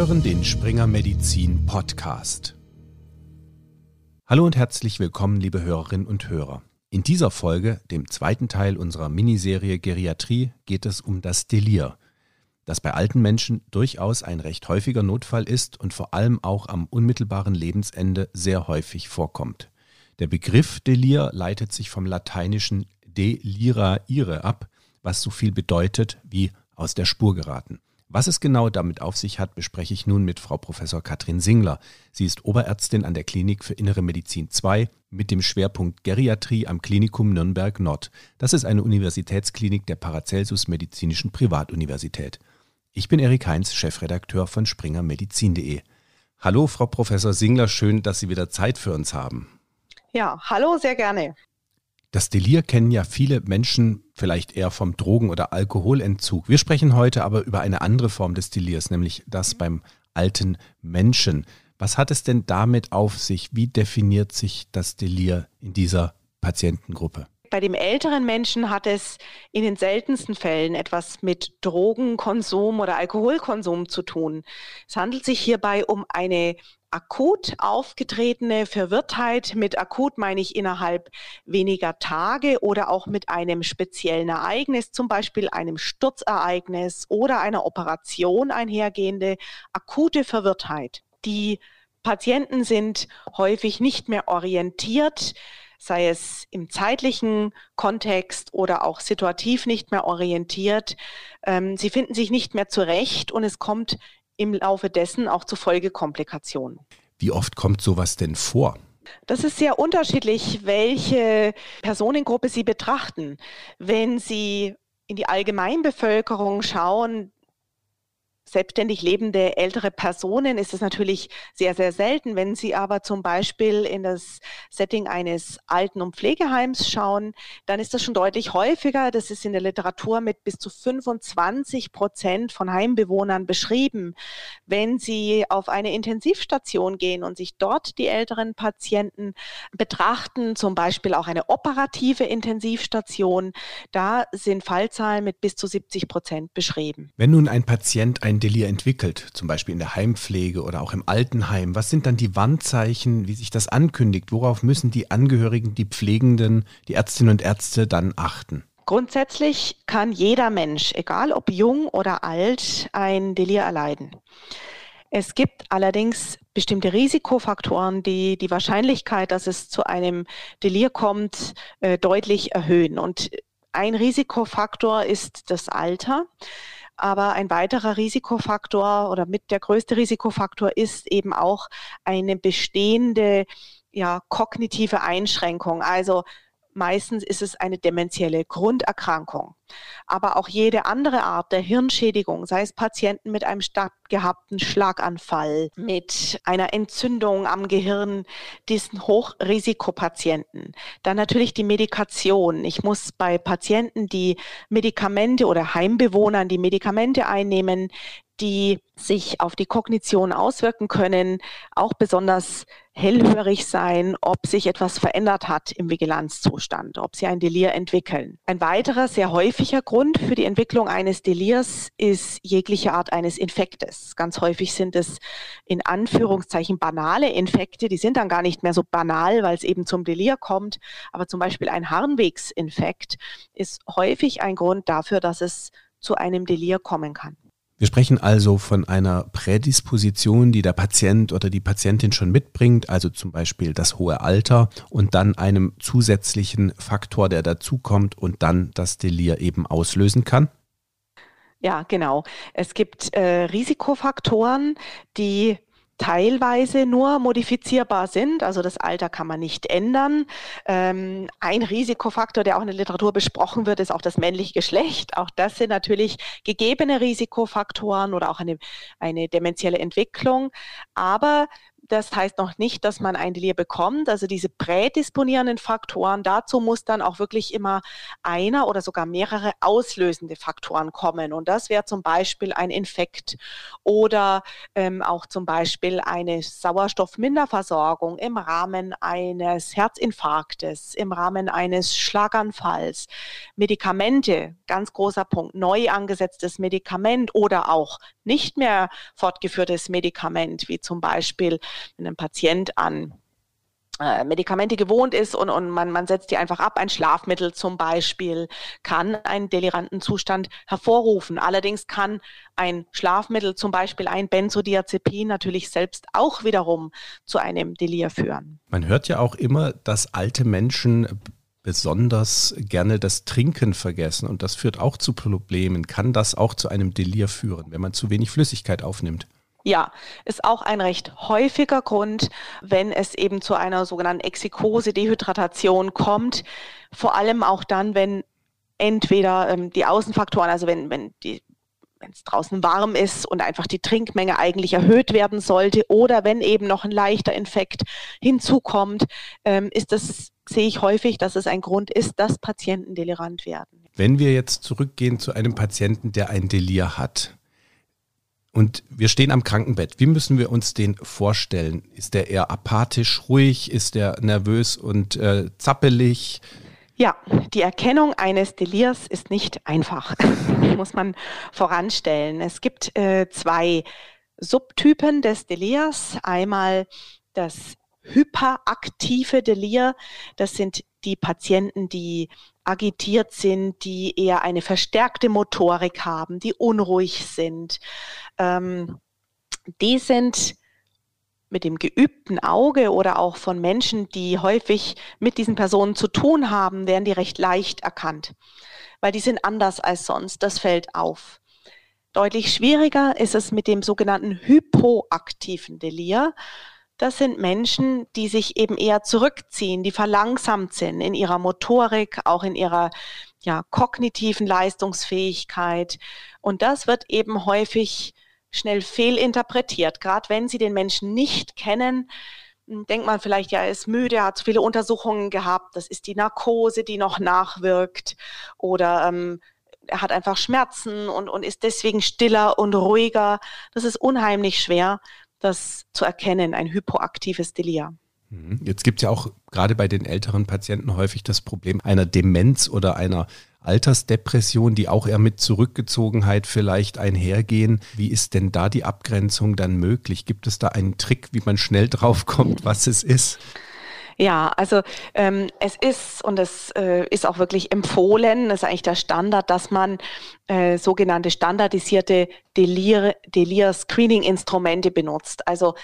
hören den Springer Medizin Podcast. Hallo und herzlich willkommen, liebe Hörerinnen und Hörer. In dieser Folge, dem zweiten Teil unserer Miniserie Geriatrie, geht es um das Delir, das bei alten Menschen durchaus ein recht häufiger Notfall ist und vor allem auch am unmittelbaren Lebensende sehr häufig vorkommt. Der Begriff Delir leitet sich vom lateinischen delira ire ab, was so viel bedeutet wie aus der Spur geraten. Was es genau damit auf sich hat, bespreche ich nun mit Frau Professor Katrin Singler. Sie ist Oberärztin an der Klinik für Innere Medizin 2 mit dem Schwerpunkt Geriatrie am Klinikum Nürnberg Nord. Das ist eine Universitätsklinik der Paracelsus Medizinischen Privatuniversität. Ich bin Erik Heinz, Chefredakteur von springermedizin.de. Hallo, Frau Professor Singler, schön, dass Sie wieder Zeit für uns haben. Ja, hallo, sehr gerne. Das Delir kennen ja viele Menschen vielleicht eher vom Drogen- oder Alkoholentzug. Wir sprechen heute aber über eine andere Form des Delirs, nämlich das beim alten Menschen. Was hat es denn damit auf sich? Wie definiert sich das Delir in dieser Patientengruppe? Bei dem älteren Menschen hat es in den seltensten Fällen etwas mit Drogenkonsum oder Alkoholkonsum zu tun. Es handelt sich hierbei um eine akut aufgetretene Verwirrtheit. Mit akut meine ich innerhalb weniger Tage oder auch mit einem speziellen Ereignis, zum Beispiel einem Sturzereignis oder einer Operation einhergehende akute Verwirrtheit. Die Patienten sind häufig nicht mehr orientiert, sei es im zeitlichen Kontext oder auch situativ nicht mehr orientiert. Ähm, sie finden sich nicht mehr zurecht und es kommt im Laufe dessen auch zu Folgekomplikationen. Wie oft kommt sowas denn vor? Das ist sehr unterschiedlich, welche Personengruppe Sie betrachten. Wenn Sie in die Allgemeinbevölkerung schauen, selbstständig lebende ältere Personen ist es natürlich sehr, sehr selten. Wenn Sie aber zum Beispiel in das Setting eines Alten- und Pflegeheims schauen, dann ist das schon deutlich häufiger. Das ist in der Literatur mit bis zu 25 Prozent von Heimbewohnern beschrieben. Wenn Sie auf eine Intensivstation gehen und sich dort die älteren Patienten betrachten, zum Beispiel auch eine operative Intensivstation, da sind Fallzahlen mit bis zu 70 Prozent beschrieben. Wenn nun ein Patient ein Delir entwickelt, zum Beispiel in der Heimpflege oder auch im Altenheim? Was sind dann die Warnzeichen, wie sich das ankündigt? Worauf müssen die Angehörigen, die Pflegenden, die Ärztinnen und Ärzte dann achten? Grundsätzlich kann jeder Mensch, egal ob jung oder alt, ein Delir erleiden. Es gibt allerdings bestimmte Risikofaktoren, die die Wahrscheinlichkeit, dass es zu einem Delir kommt, äh, deutlich erhöhen. Und ein Risikofaktor ist das Alter. Aber ein weiterer Risikofaktor oder mit der größte Risikofaktor ist eben auch eine bestehende ja, kognitive Einschränkung. Also Meistens ist es eine dementielle Grunderkrankung. Aber auch jede andere Art der Hirnschädigung, sei es Patienten mit einem stattgehabten Schlaganfall, mit einer Entzündung am Gehirn, diesen Hochrisikopatienten. Dann natürlich die Medikation. Ich muss bei Patienten, die Medikamente oder Heimbewohnern, die Medikamente einnehmen, die sich auf die Kognition auswirken können, auch besonders hellhörig sein, ob sich etwas verändert hat im Vigilanzzustand, ob sie ein Delir entwickeln. Ein weiterer sehr häufiger Grund für die Entwicklung eines Delirs ist jegliche Art eines Infektes. Ganz häufig sind es in Anführungszeichen banale Infekte, die sind dann gar nicht mehr so banal, weil es eben zum Delir kommt, aber zum Beispiel ein Harnwegsinfekt ist häufig ein Grund dafür, dass es zu einem Delir kommen kann. Wir sprechen also von einer Prädisposition, die der Patient oder die Patientin schon mitbringt, also zum Beispiel das hohe Alter und dann einem zusätzlichen Faktor, der dazukommt und dann das Delir eben auslösen kann. Ja, genau. Es gibt äh, Risikofaktoren, die teilweise nur modifizierbar sind. Also das Alter kann man nicht ändern. Ähm, ein Risikofaktor, der auch in der Literatur besprochen wird, ist auch das männliche Geschlecht. Auch das sind natürlich gegebene Risikofaktoren oder auch eine, eine dementielle Entwicklung. Aber das heißt noch nicht, dass man ein Delir bekommt. Also diese prädisponierenden Faktoren, dazu muss dann auch wirklich immer einer oder sogar mehrere auslösende Faktoren kommen. Und das wäre zum Beispiel ein Infekt oder ähm, auch zum Beispiel eine Sauerstoffminderversorgung im Rahmen eines Herzinfarktes, im Rahmen eines Schlaganfalls. Medikamente, ganz großer Punkt, neu angesetztes Medikament oder auch nicht mehr fortgeführtes Medikament, wie zum Beispiel wenn ein Patient an äh, Medikamente gewohnt ist und, und man, man setzt die einfach ab. Ein Schlafmittel zum Beispiel kann einen deliranten Zustand hervorrufen. Allerdings kann ein Schlafmittel, zum Beispiel ein Benzodiazepin, natürlich selbst auch wiederum zu einem Delir führen. Man hört ja auch immer, dass alte Menschen besonders gerne das Trinken vergessen und das führt auch zu Problemen. Kann das auch zu einem Delir führen, wenn man zu wenig Flüssigkeit aufnimmt? Ja, ist auch ein recht häufiger Grund, wenn es eben zu einer sogenannten Exikose, Dehydratation kommt. Vor allem auch dann, wenn entweder ähm, die Außenfaktoren, also wenn, wenn die wenn es draußen warm ist und einfach die Trinkmenge eigentlich erhöht werden sollte oder wenn eben noch ein leichter Infekt hinzukommt, ähm, ist das, sehe ich häufig, dass es ein Grund ist, dass Patienten delirant werden. Wenn wir jetzt zurückgehen zu einem Patienten, der ein Delir hat, und wir stehen am Krankenbett. Wie müssen wir uns den vorstellen? Ist der eher apathisch, ruhig? Ist der nervös und äh, zappelig? Ja, die Erkennung eines Delirs ist nicht einfach, muss man voranstellen. Es gibt äh, zwei Subtypen des Delirs. Einmal das hyperaktive Delir. Das sind die Patienten, die agitiert sind, die eher eine verstärkte Motorik haben, die unruhig sind. Ähm, die sind mit dem geübten Auge oder auch von Menschen, die häufig mit diesen Personen zu tun haben, werden die recht leicht erkannt, weil die sind anders als sonst. Das fällt auf. Deutlich schwieriger ist es mit dem sogenannten hypoaktiven Delir. Das sind Menschen, die sich eben eher zurückziehen, die verlangsamt sind in ihrer Motorik, auch in ihrer ja, kognitiven Leistungsfähigkeit. Und das wird eben häufig schnell fehlinterpretiert, gerade wenn Sie den Menschen nicht kennen. Denkt man vielleicht, ja, er ist müde, er hat zu viele Untersuchungen gehabt, das ist die Narkose, die noch nachwirkt oder ähm, er hat einfach Schmerzen und, und ist deswegen stiller und ruhiger. Das ist unheimlich schwer das zu erkennen, ein hypoaktives Delir. Mhm. Jetzt gibt es ja auch gerade bei den älteren Patienten häufig das Problem einer Demenz oder einer Altersdepression, die auch eher mit Zurückgezogenheit vielleicht einhergehen. Wie ist denn da die Abgrenzung dann möglich? Gibt es da einen Trick, wie man schnell draufkommt, was es ist? Ja, also ähm, es ist und es äh, ist auch wirklich empfohlen, das ist eigentlich der Standard, dass man äh, sogenannte standardisierte Delir-Screening-Instrumente benutzt. Also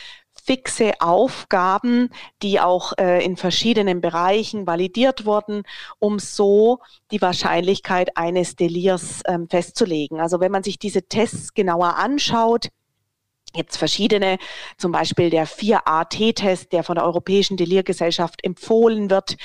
fixe Aufgaben, die auch äh, in verschiedenen Bereichen validiert wurden, um so die Wahrscheinlichkeit eines Delirs ähm, festzulegen. Also wenn man sich diese Tests genauer anschaut, jetzt verschiedene, zum Beispiel der 4AT-Test, der von der Europäischen Delirgesellschaft empfohlen wird.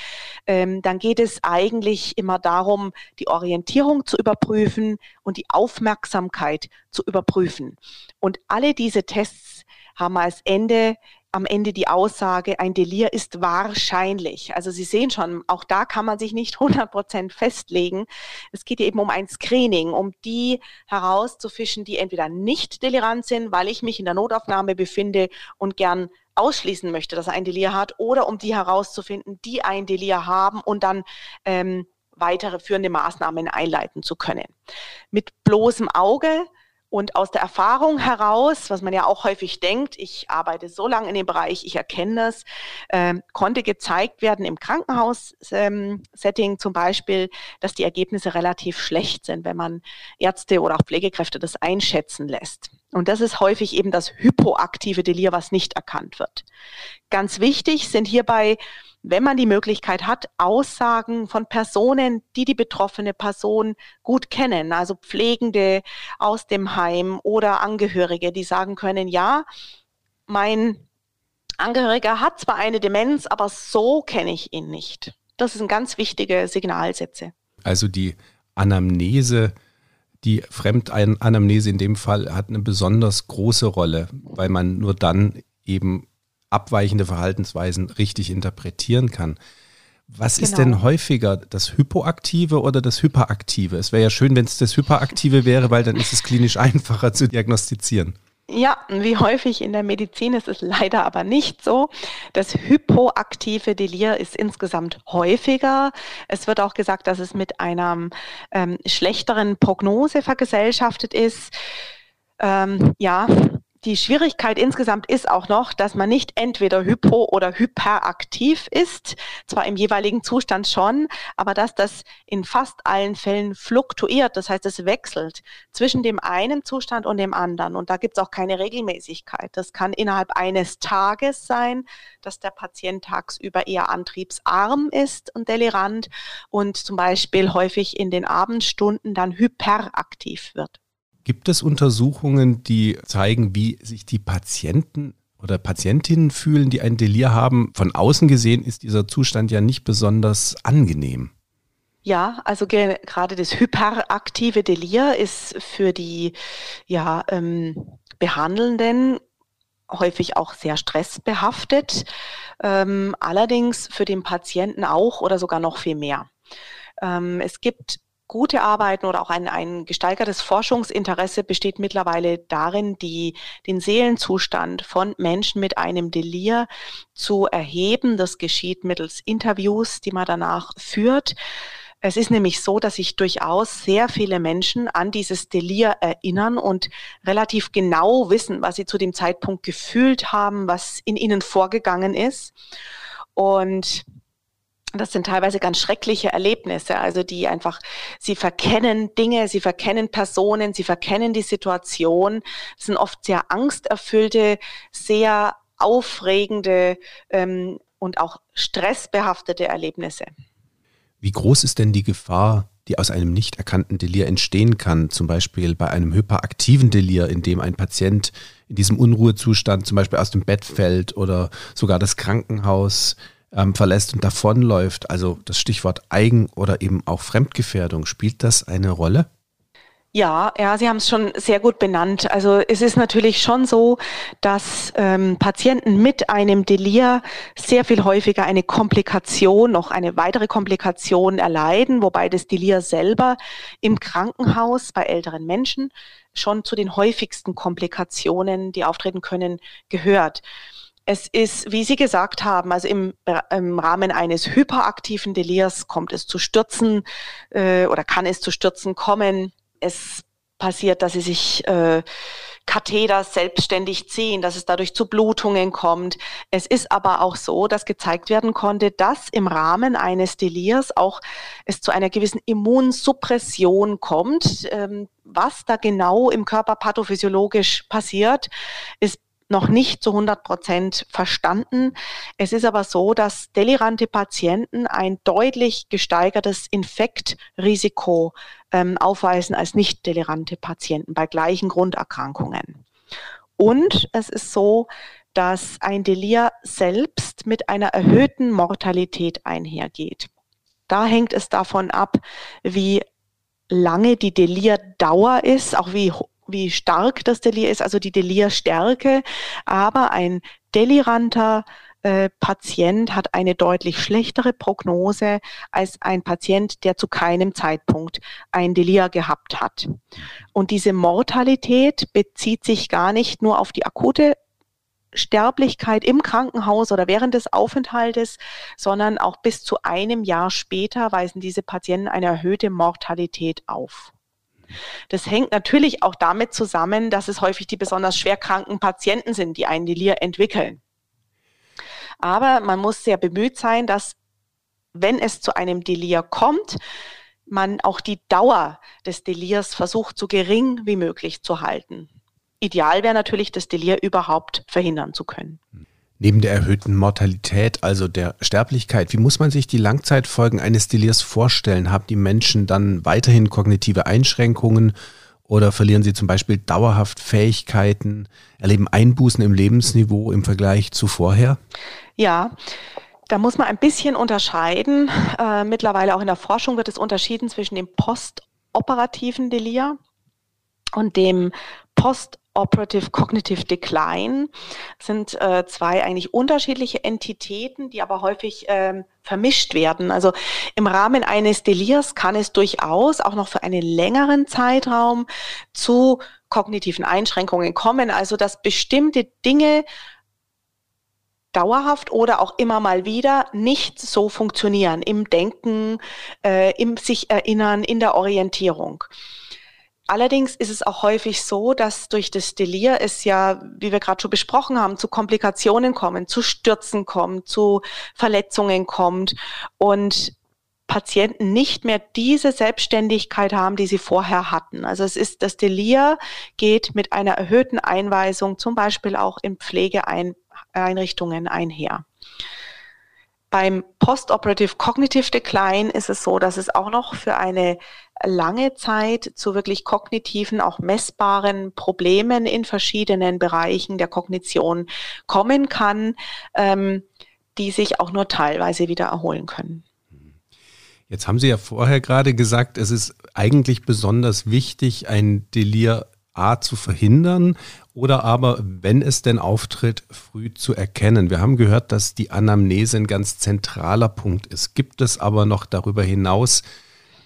Ähm, dann geht es eigentlich immer darum, die Orientierung zu überprüfen und die Aufmerksamkeit zu überprüfen. Und alle diese Tests haben als Ende am Ende die Aussage, ein Delir ist wahrscheinlich. Also Sie sehen schon, auch da kann man sich nicht 100 Prozent festlegen. Es geht eben um ein Screening, um die herauszufischen, die entweder nicht delirant sind, weil ich mich in der Notaufnahme befinde und gern ausschließen möchte, dass er ein Delir hat, oder um die herauszufinden, die ein Delir haben und dann ähm, weitere führende Maßnahmen einleiten zu können. Mit bloßem Auge und aus der Erfahrung heraus, was man ja auch häufig denkt, ich arbeite so lange in dem Bereich, ich erkenne das, äh, konnte gezeigt werden im Krankenhaus-Setting ähm, zum Beispiel, dass die Ergebnisse relativ schlecht sind, wenn man Ärzte oder auch Pflegekräfte das einschätzen lässt. Und das ist häufig eben das hypoaktive Delir, was nicht erkannt wird. Ganz wichtig sind hierbei wenn man die Möglichkeit hat, Aussagen von Personen, die die betroffene Person gut kennen, also Pflegende aus dem Heim oder Angehörige, die sagen können, ja, mein Angehöriger hat zwar eine Demenz, aber so kenne ich ihn nicht. Das sind ganz wichtige Signalsätze. Also die Anamnese, die Fremdanamnese in dem Fall hat eine besonders große Rolle, weil man nur dann eben abweichende Verhaltensweisen richtig interpretieren kann. Was genau. ist denn genau. häufiger, das Hypoaktive oder das Hyperaktive? Es wäre ja schön, wenn es das Hyperaktive wäre, weil dann ist es klinisch einfacher zu diagnostizieren. Ja, wie häufig in der Medizin ist es leider aber nicht so. Das hypoaktive Delir ist insgesamt häufiger. Es wird auch gesagt, dass es mit einer ähm, schlechteren Prognose vergesellschaftet ist. Ähm, ja, die Schwierigkeit insgesamt ist auch noch, dass man nicht entweder hypo- oder hyperaktiv ist, zwar im jeweiligen Zustand schon, aber dass das in fast allen Fällen fluktuiert, das heißt, es wechselt zwischen dem einen Zustand und dem anderen. Und da gibt es auch keine Regelmäßigkeit. Das kann innerhalb eines Tages sein, dass der Patient tagsüber eher antriebsarm ist und delirant und zum Beispiel häufig in den Abendstunden dann hyperaktiv wird. Gibt es Untersuchungen, die zeigen, wie sich die Patienten oder Patientinnen fühlen, die ein Delir haben? Von außen gesehen ist dieser Zustand ja nicht besonders angenehm. Ja, also gerade das hyperaktive Delir ist für die ja, ähm, Behandelnden häufig auch sehr stressbehaftet, ähm, allerdings für den Patienten auch oder sogar noch viel mehr. Ähm, es gibt gute Arbeiten oder auch ein, ein gesteigertes Forschungsinteresse besteht mittlerweile darin, die, den Seelenzustand von Menschen mit einem Delir zu erheben. Das geschieht mittels Interviews, die man danach führt. Es ist nämlich so, dass sich durchaus sehr viele Menschen an dieses Delir erinnern und relativ genau wissen, was sie zu dem Zeitpunkt gefühlt haben, was in ihnen vorgegangen ist. Und das sind teilweise ganz schreckliche Erlebnisse, also die einfach, sie verkennen Dinge, sie verkennen Personen, sie verkennen die Situation. Das sind oft sehr angsterfüllte, sehr aufregende ähm, und auch stressbehaftete Erlebnisse. Wie groß ist denn die Gefahr, die aus einem nicht erkannten Delir entstehen kann, zum Beispiel bei einem hyperaktiven Delir, in dem ein Patient in diesem Unruhezustand zum Beispiel aus dem Bett fällt oder sogar das Krankenhaus ähm, verlässt und davonläuft, also das Stichwort Eigen- oder eben auch Fremdgefährdung, spielt das eine Rolle? Ja, ja, Sie haben es schon sehr gut benannt. Also es ist natürlich schon so, dass ähm, Patienten mit einem Delir sehr viel häufiger eine Komplikation, noch eine weitere Komplikation erleiden, wobei das Delir selber im Krankenhaus bei älteren Menschen schon zu den häufigsten Komplikationen, die auftreten können, gehört. Es ist, wie Sie gesagt haben, also im, im Rahmen eines hyperaktiven Delirs kommt es zu Stürzen äh, oder kann es zu Stürzen kommen. Es passiert, dass sie sich äh, Katheter selbstständig ziehen, dass es dadurch zu Blutungen kommt. Es ist aber auch so, dass gezeigt werden konnte, dass im Rahmen eines Delirs auch es zu einer gewissen Immunsuppression kommt. Ähm, was da genau im Körper pathophysiologisch passiert, ist noch nicht zu 100 Prozent verstanden. Es ist aber so, dass delirante Patienten ein deutlich gesteigertes Infektrisiko ähm, aufweisen als nicht delirante Patienten bei gleichen Grunderkrankungen. Und es ist so, dass ein Delir selbst mit einer erhöhten Mortalität einhergeht. Da hängt es davon ab, wie lange die Delirdauer ist, auch wie wie stark das Delir ist, also die Delirstärke. Aber ein deliranter äh, Patient hat eine deutlich schlechtere Prognose als ein Patient, der zu keinem Zeitpunkt ein Delir gehabt hat. Und diese Mortalität bezieht sich gar nicht nur auf die akute Sterblichkeit im Krankenhaus oder während des Aufenthaltes, sondern auch bis zu einem Jahr später weisen diese Patienten eine erhöhte Mortalität auf. Das hängt natürlich auch damit zusammen, dass es häufig die besonders schwerkranken Patienten sind, die einen Delir entwickeln. Aber man muss sehr bemüht sein, dass wenn es zu einem Delir kommt, man auch die Dauer des Delirs versucht, so gering wie möglich zu halten. Ideal wäre natürlich, das Delir überhaupt verhindern zu können. Neben der erhöhten Mortalität, also der Sterblichkeit, wie muss man sich die Langzeitfolgen eines Delirs vorstellen? Haben die Menschen dann weiterhin kognitive Einschränkungen oder verlieren sie zum Beispiel dauerhaft Fähigkeiten, erleben Einbußen im Lebensniveau im Vergleich zu vorher? Ja, da muss man ein bisschen unterscheiden. Äh, mittlerweile auch in der Forschung wird es unterschieden zwischen dem postoperativen Delir und dem post Operative Cognitive Decline sind äh, zwei eigentlich unterschiedliche Entitäten, die aber häufig ähm, vermischt werden. Also im Rahmen eines Delirs kann es durchaus auch noch für einen längeren Zeitraum zu kognitiven Einschränkungen kommen, also dass bestimmte Dinge dauerhaft oder auch immer mal wieder nicht so funktionieren im Denken, äh, im sich erinnern, in der Orientierung. Allerdings ist es auch häufig so, dass durch das Delir es ja, wie wir gerade schon besprochen haben, zu Komplikationen kommen, zu Stürzen kommt, zu Verletzungen kommt und Patienten nicht mehr diese Selbstständigkeit haben, die sie vorher hatten. Also es ist, das Delir geht mit einer erhöhten Einweisung zum Beispiel auch in Pflegeeinrichtungen einher. Beim Postoperative Cognitive Decline ist es so, dass es auch noch für eine lange Zeit zu wirklich kognitiven, auch messbaren Problemen in verschiedenen Bereichen der Kognition kommen kann, ähm, die sich auch nur teilweise wieder erholen können. Jetzt haben Sie ja vorher gerade gesagt, es ist eigentlich besonders wichtig, ein Delir A zu verhindern oder aber, wenn es denn auftritt, früh zu erkennen. Wir haben gehört, dass die Anamnese ein ganz zentraler Punkt ist. Gibt es aber noch darüber hinaus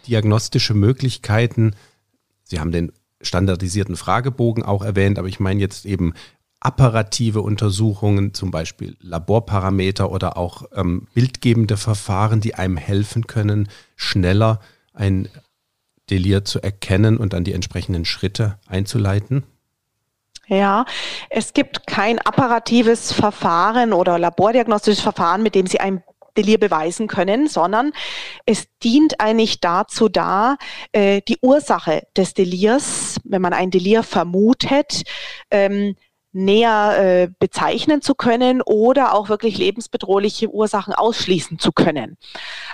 diagnostische Möglichkeiten? Sie haben den standardisierten Fragebogen auch erwähnt, aber ich meine jetzt eben apparative Untersuchungen, zum Beispiel Laborparameter oder auch ähm, bildgebende Verfahren, die einem helfen können, schneller ein Delir zu erkennen und dann die entsprechenden Schritte einzuleiten? Ja, es gibt kein apparatives Verfahren oder labordiagnostisches Verfahren, mit dem Sie ein Delir beweisen können, sondern es dient eigentlich dazu da, äh, die Ursache des Delirs, wenn man ein Delir vermutet, ähm, näher äh, bezeichnen zu können oder auch wirklich lebensbedrohliche Ursachen ausschließen zu können.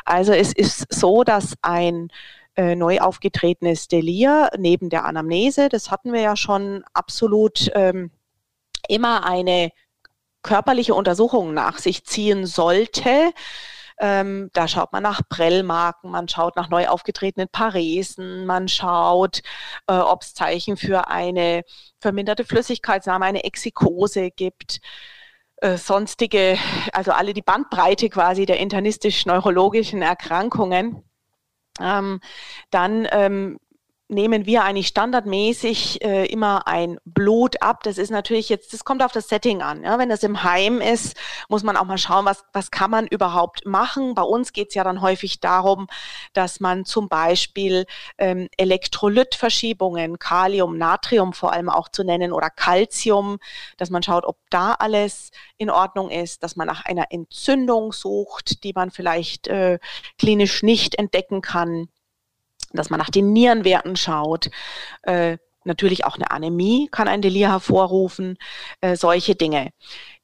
Also es ist so, dass ein äh, neu aufgetretenes Delir neben der Anamnese, das hatten wir ja schon absolut ähm, immer eine körperliche Untersuchung nach sich ziehen sollte. Ähm, da schaut man nach Prellmarken, man schaut nach neu aufgetretenen Paresen, man schaut, äh, ob es Zeichen für eine verminderte Flüssigkeitsnahme, eine Exikose gibt äh, sonstige, also alle die Bandbreite quasi der internistisch-neurologischen Erkrankungen. Ähm, dann ähm, nehmen wir eigentlich standardmäßig äh, immer ein Blut ab. Das ist natürlich jetzt, das kommt auf das Setting an. Ja? Wenn das im Heim ist, muss man auch mal schauen, was, was kann man überhaupt machen. Bei uns geht es ja dann häufig darum, dass man zum Beispiel ähm, Elektrolytverschiebungen, Kalium, Natrium vor allem auch zu nennen oder Calcium, dass man schaut, ob da alles in Ordnung ist, dass man nach einer Entzündung sucht, die man vielleicht äh, klinisch nicht entdecken kann dass man nach den Nierenwerten schaut. Äh, natürlich auch eine Anämie kann ein Delir hervorrufen, äh, solche Dinge.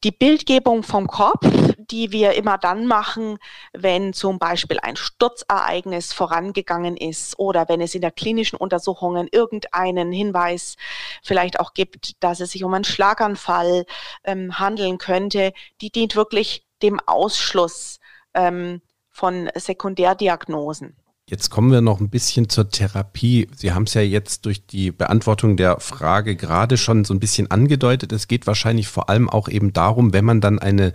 Die Bildgebung vom Kopf, die wir immer dann machen, wenn zum Beispiel ein Sturzereignis vorangegangen ist oder wenn es in der klinischen Untersuchungen irgendeinen Hinweis vielleicht auch gibt, dass es sich um einen Schlaganfall ähm, handeln könnte, die dient wirklich dem Ausschluss ähm, von Sekundärdiagnosen. Jetzt kommen wir noch ein bisschen zur Therapie. Sie haben es ja jetzt durch die Beantwortung der Frage gerade schon so ein bisschen angedeutet. Es geht wahrscheinlich vor allem auch eben darum, wenn man dann eine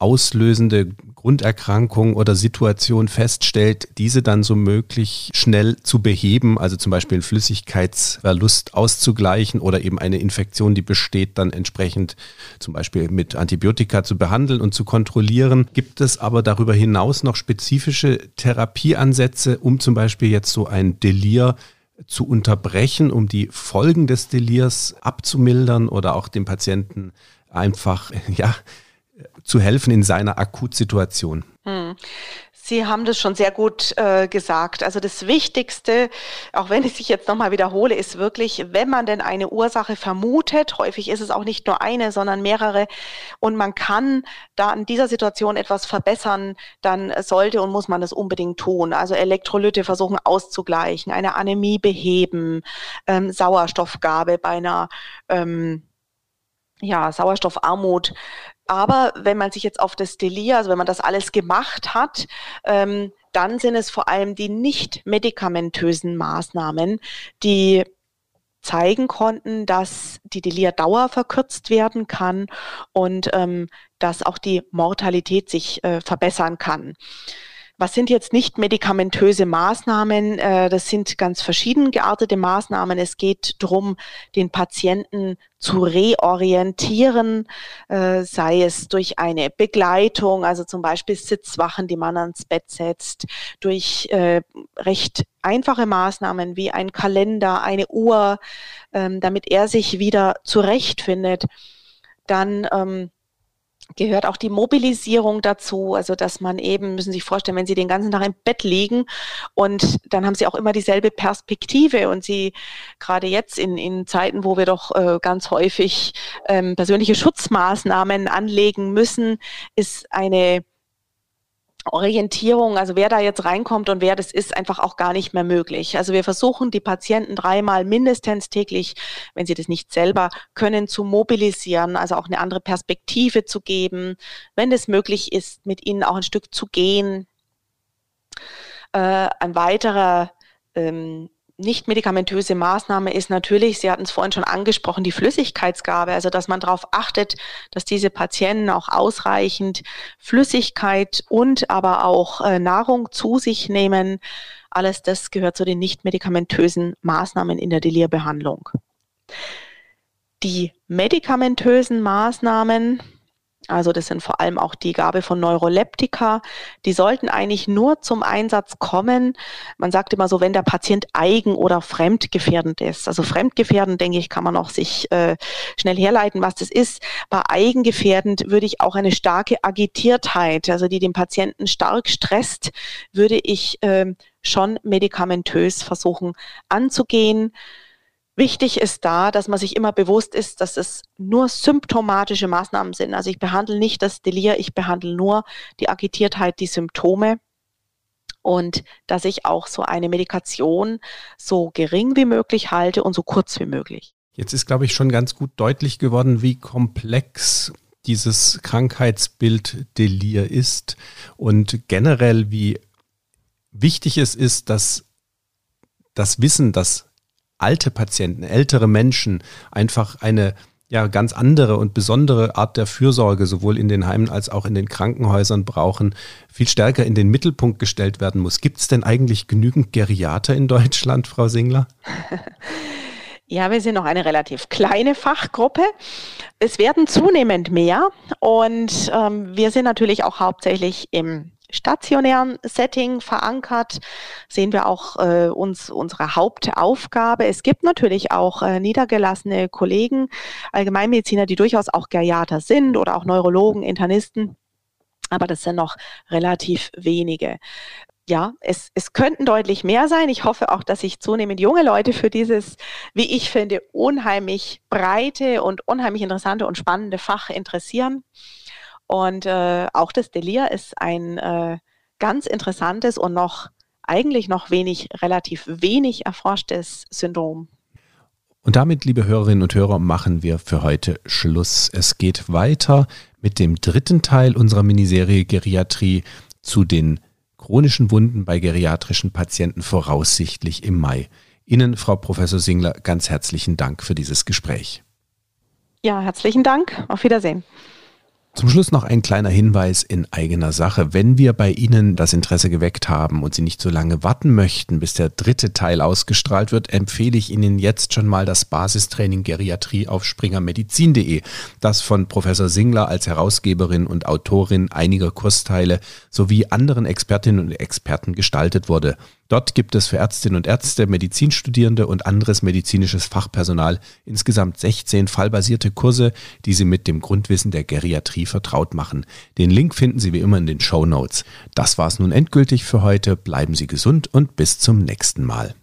auslösende Grunderkrankung oder Situation feststellt, diese dann so möglich schnell zu beheben, also zum Beispiel einen Flüssigkeitsverlust auszugleichen oder eben eine Infektion, die besteht, dann entsprechend zum Beispiel mit Antibiotika zu behandeln und zu kontrollieren. Gibt es aber darüber hinaus noch spezifische Therapieansätze, um zum Beispiel jetzt so ein Delir zu unterbrechen, um die Folgen des Delirs abzumildern oder auch dem Patienten einfach, ja, zu helfen in seiner Akutsituation? Hm. Sie haben das schon sehr gut äh, gesagt. Also das Wichtigste, auch wenn ich sich jetzt nochmal wiederhole, ist wirklich, wenn man denn eine Ursache vermutet, häufig ist es auch nicht nur eine, sondern mehrere, und man kann da an dieser Situation etwas verbessern, dann sollte und muss man das unbedingt tun. Also Elektrolyte versuchen auszugleichen, eine Anämie beheben, ähm, Sauerstoffgabe bei einer ähm, ja, Sauerstoffarmut aber wenn man sich jetzt auf das Delir, also wenn man das alles gemacht hat, ähm, dann sind es vor allem die nicht medikamentösen Maßnahmen, die zeigen konnten, dass die Delir-Dauer verkürzt werden kann und ähm, dass auch die Mortalität sich äh, verbessern kann. Was sind jetzt nicht medikamentöse Maßnahmen? Äh, das sind ganz verschieden geartete Maßnahmen. Es geht darum, den Patienten zu reorientieren, äh, sei es durch eine Begleitung, also zum Beispiel Sitzwachen, die man ans Bett setzt, durch äh, recht einfache Maßnahmen wie ein Kalender, eine Uhr, ähm, damit er sich wieder zurechtfindet. Dann ähm, gehört auch die Mobilisierung dazu, also dass man eben, müssen Sie sich vorstellen, wenn Sie den ganzen Tag im Bett liegen und dann haben Sie auch immer dieselbe Perspektive und Sie gerade jetzt in, in Zeiten, wo wir doch äh, ganz häufig ähm, persönliche Schutzmaßnahmen anlegen müssen, ist eine Orientierung, also wer da jetzt reinkommt und wer das ist, einfach auch gar nicht mehr möglich. Also wir versuchen, die Patienten dreimal mindestens täglich, wenn sie das nicht selber können, zu mobilisieren, also auch eine andere Perspektive zu geben, wenn es möglich ist, mit ihnen auch ein Stück zu gehen. Äh, ein weiterer ähm, nicht medikamentöse Maßnahme ist natürlich, Sie hatten es vorhin schon angesprochen, die Flüssigkeitsgabe, also dass man darauf achtet, dass diese Patienten auch ausreichend Flüssigkeit und aber auch äh, Nahrung zu sich nehmen. Alles das gehört zu den nicht medikamentösen Maßnahmen in der Delirbehandlung. Die medikamentösen Maßnahmen also das sind vor allem auch die Gabe von Neuroleptika. Die sollten eigentlich nur zum Einsatz kommen. Man sagt immer so, wenn der Patient eigen- oder fremdgefährdend ist. Also fremdgefährdend, denke ich, kann man auch sich äh, schnell herleiten, was das ist. Bei eigengefährdend würde ich auch eine starke Agitiertheit, also die den Patienten stark stresst, würde ich äh, schon medikamentös versuchen anzugehen. Wichtig ist da, dass man sich immer bewusst ist, dass es nur symptomatische Maßnahmen sind. Also ich behandle nicht das Delir, ich behandle nur die Agitiertheit, die Symptome und dass ich auch so eine Medikation so gering wie möglich halte und so kurz wie möglich. Jetzt ist, glaube ich, schon ganz gut deutlich geworden, wie komplex dieses Krankheitsbild Delir ist und generell, wie wichtig es ist, dass das Wissen, dass alte Patienten, ältere Menschen einfach eine ja, ganz andere und besondere Art der Fürsorge sowohl in den Heimen als auch in den Krankenhäusern brauchen, viel stärker in den Mittelpunkt gestellt werden muss. Gibt es denn eigentlich genügend Geriater in Deutschland, Frau Singler? Ja, wir sind noch eine relativ kleine Fachgruppe. Es werden zunehmend mehr und ähm, wir sind natürlich auch hauptsächlich im stationären Setting verankert, sehen wir auch äh, uns unsere Hauptaufgabe. Es gibt natürlich auch äh, niedergelassene Kollegen, Allgemeinmediziner, die durchaus auch Geriater sind oder auch Neurologen, Internisten. Aber das sind noch relativ wenige ja, es, es könnten deutlich mehr sein. Ich hoffe auch, dass sich zunehmend junge Leute für dieses, wie ich finde, unheimlich breite und unheimlich interessante und spannende Fach interessieren. Und äh, auch das Delir ist ein äh, ganz interessantes und noch eigentlich noch wenig, relativ wenig erforschtes Syndrom. Und damit, liebe Hörerinnen und Hörer, machen wir für heute Schluss. Es geht weiter mit dem dritten Teil unserer Miniserie Geriatrie zu den chronischen Wunden bei geriatrischen Patienten voraussichtlich im Mai. Ihnen, Frau Professor Singler, ganz herzlichen Dank für dieses Gespräch. Ja, herzlichen Dank. Auf Wiedersehen. Zum Schluss noch ein kleiner Hinweis in eigener Sache. Wenn wir bei Ihnen das Interesse geweckt haben und Sie nicht so lange warten möchten, bis der dritte Teil ausgestrahlt wird, empfehle ich Ihnen jetzt schon mal das Basistraining Geriatrie auf springermedizin.de, das von Professor Singler als Herausgeberin und Autorin einiger Kursteile sowie anderen Expertinnen und Experten gestaltet wurde. Dort gibt es für Ärztinnen und Ärzte, Medizinstudierende und anderes medizinisches Fachpersonal insgesamt 16 fallbasierte Kurse, die Sie mit dem Grundwissen der Geriatrie vertraut machen. Den Link finden Sie wie immer in den Show Notes. Das war's nun endgültig für heute. Bleiben Sie gesund und bis zum nächsten Mal.